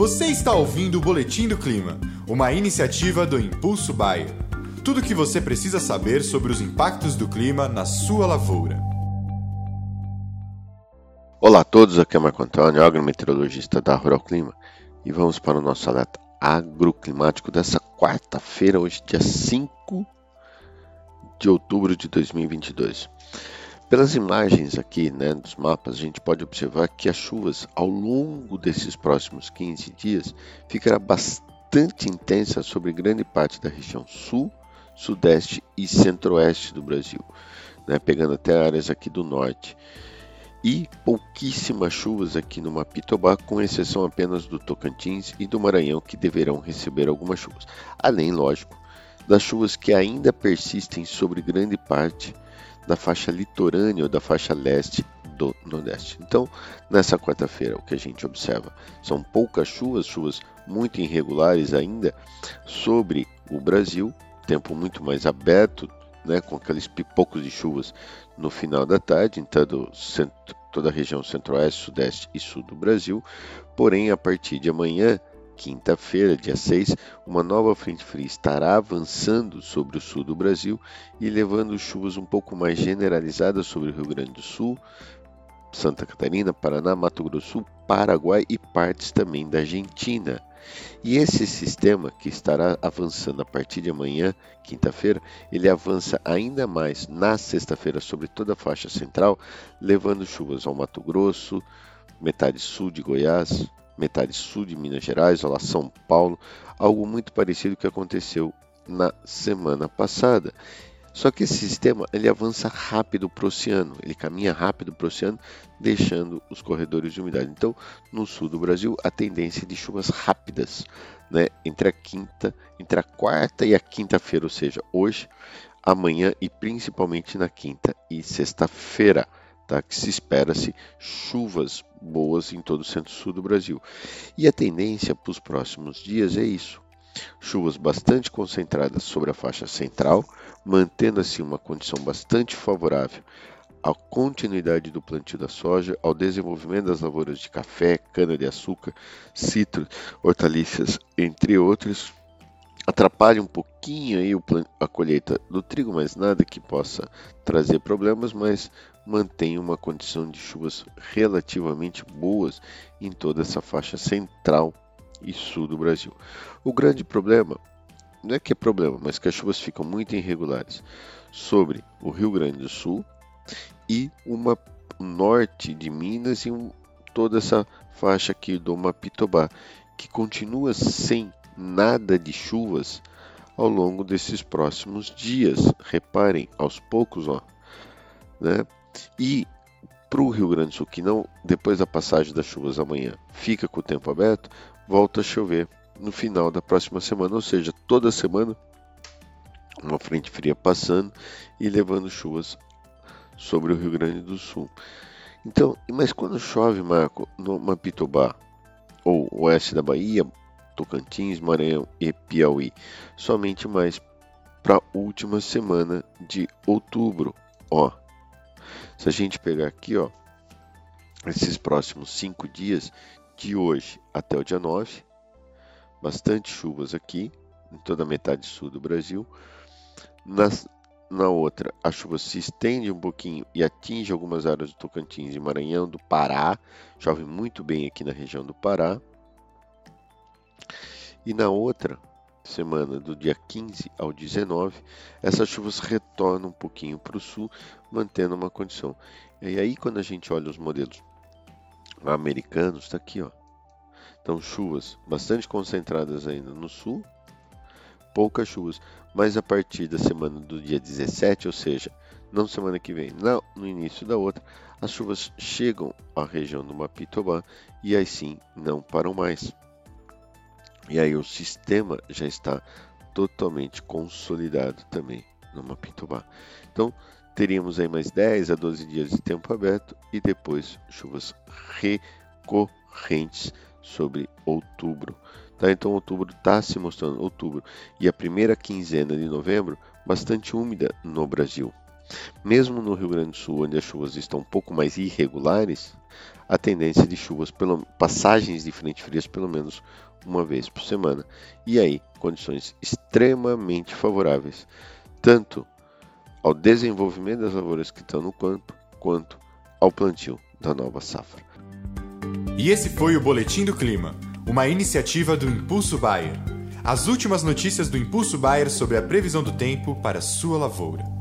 Você está ouvindo o Boletim do Clima, uma iniciativa do Impulso Bayer. Tudo o que você precisa saber sobre os impactos do clima na sua lavoura. Olá a todos, aqui é Marco Antônio, agrometeorologista da Rural Clima, e vamos para o nosso alerta agroclimático dessa quarta-feira, hoje dia 5 de outubro de 2022. Pelas imagens aqui né, dos mapas, a gente pode observar que as chuvas ao longo desses próximos 15 dias ficará bastante intensa sobre grande parte da região sul, sudeste e centro-oeste do Brasil, né, pegando até áreas aqui do norte. E pouquíssimas chuvas aqui no Mapitobá, com exceção apenas do Tocantins e do Maranhão, que deverão receber algumas chuvas. Além, lógico, das chuvas que ainda persistem sobre grande parte da faixa litorânea ou da faixa leste do Nordeste. Então, nessa quarta-feira, o que a gente observa são poucas chuvas, chuvas muito irregulares ainda sobre o Brasil, tempo muito mais aberto, né, com aqueles pipocos de chuvas no final da tarde em centro, toda a região centro-oeste, sudeste e sul do Brasil. Porém, a partir de amanhã, quinta-feira, dia 6, uma nova frente fria estará avançando sobre o sul do Brasil e levando chuvas um pouco mais generalizadas sobre o Rio Grande do Sul, Santa Catarina, Paraná, Mato Grosso Paraguai e partes também da Argentina. E esse sistema que estará avançando a partir de amanhã, quinta-feira, ele avança ainda mais na sexta-feira sobre toda a faixa central, levando chuvas ao Mato Grosso, metade sul de Goiás, metade sul de Minas Gerais, olá São Paulo, algo muito parecido que aconteceu na semana passada. Só que esse sistema ele avança rápido para o oceano, ele caminha rápido para o oceano, deixando os corredores de umidade. Então, no sul do Brasil, a tendência é de chuvas rápidas, né, entre a quinta, entre a quarta e a quinta-feira, ou seja, hoje, amanhã e principalmente na quinta e sexta-feira tá? que se espera-se chuvas boas em todo o centro-sul do Brasil. E a tendência para os próximos dias é isso: chuvas bastante concentradas sobre a faixa central, mantendo assim uma condição bastante favorável à continuidade do plantio da soja, ao desenvolvimento das lavouras de café, cana-de-açúcar, citros, hortaliças, entre outros, atrapalha um pouquinho aí a colheita do trigo, mas nada que possa trazer problemas, mas mantém uma condição de chuvas relativamente boas em toda essa faixa central e sul do Brasil. O grande problema, não é que é problema, mas que as chuvas ficam muito irregulares sobre o Rio Grande do Sul e uma norte de Minas e um, toda essa faixa aqui do Mapitobá, que continua sem nada de chuvas ao longo desses próximos dias. Reparem, aos poucos, ó, né? E para o Rio Grande do Sul, que não, depois da passagem das chuvas amanhã, fica com o tempo aberto, volta a chover no final da próxima semana, ou seja, toda semana uma frente fria passando e levando chuvas sobre o Rio Grande do Sul. Então, mas quando chove, Marco, no Mapitobá ou oeste da Bahia, Tocantins, Maranhão e Piauí, somente mais para a última semana de outubro. Ó, se a gente pegar aqui, ó, esses próximos cinco dias, de hoje até o dia 9, bastante chuvas aqui, em toda a metade sul do Brasil. Nas, na outra, a chuva se estende um pouquinho e atinge algumas áreas do Tocantins e Maranhão, do Pará. Chove muito bem aqui na região do Pará. E na outra semana, do dia 15 ao 19, essas chuvas retornam um pouquinho para o sul, mantendo uma condição. E aí, quando a gente olha os modelos americanos, está aqui, ó. Então, chuvas bastante concentradas ainda no sul, poucas chuvas, mas a partir da semana do dia 17, ou seja, não semana que vem, não, no início da outra, as chuvas chegam à região do Mapitobá e aí sim não param mais. E aí o sistema já está totalmente consolidado também no Mapitobá. Então, teríamos aí mais 10 a 12 dias de tempo aberto e depois chuvas recorrentes sobre outubro. Tá? Então, outubro está se mostrando, outubro e a primeira quinzena de novembro, bastante úmida no Brasil. Mesmo no Rio Grande do Sul, onde as chuvas estão um pouco mais irregulares, a tendência de chuvas, pelo, passagens de frente frias pelo menos uma vez por semana. E aí, condições extremamente favoráveis, tanto ao desenvolvimento das lavouras que estão no campo, quanto ao plantio da nova safra. E esse foi o Boletim do Clima, uma iniciativa do Impulso Bayer. As últimas notícias do Impulso Bayer sobre a previsão do tempo para sua lavoura.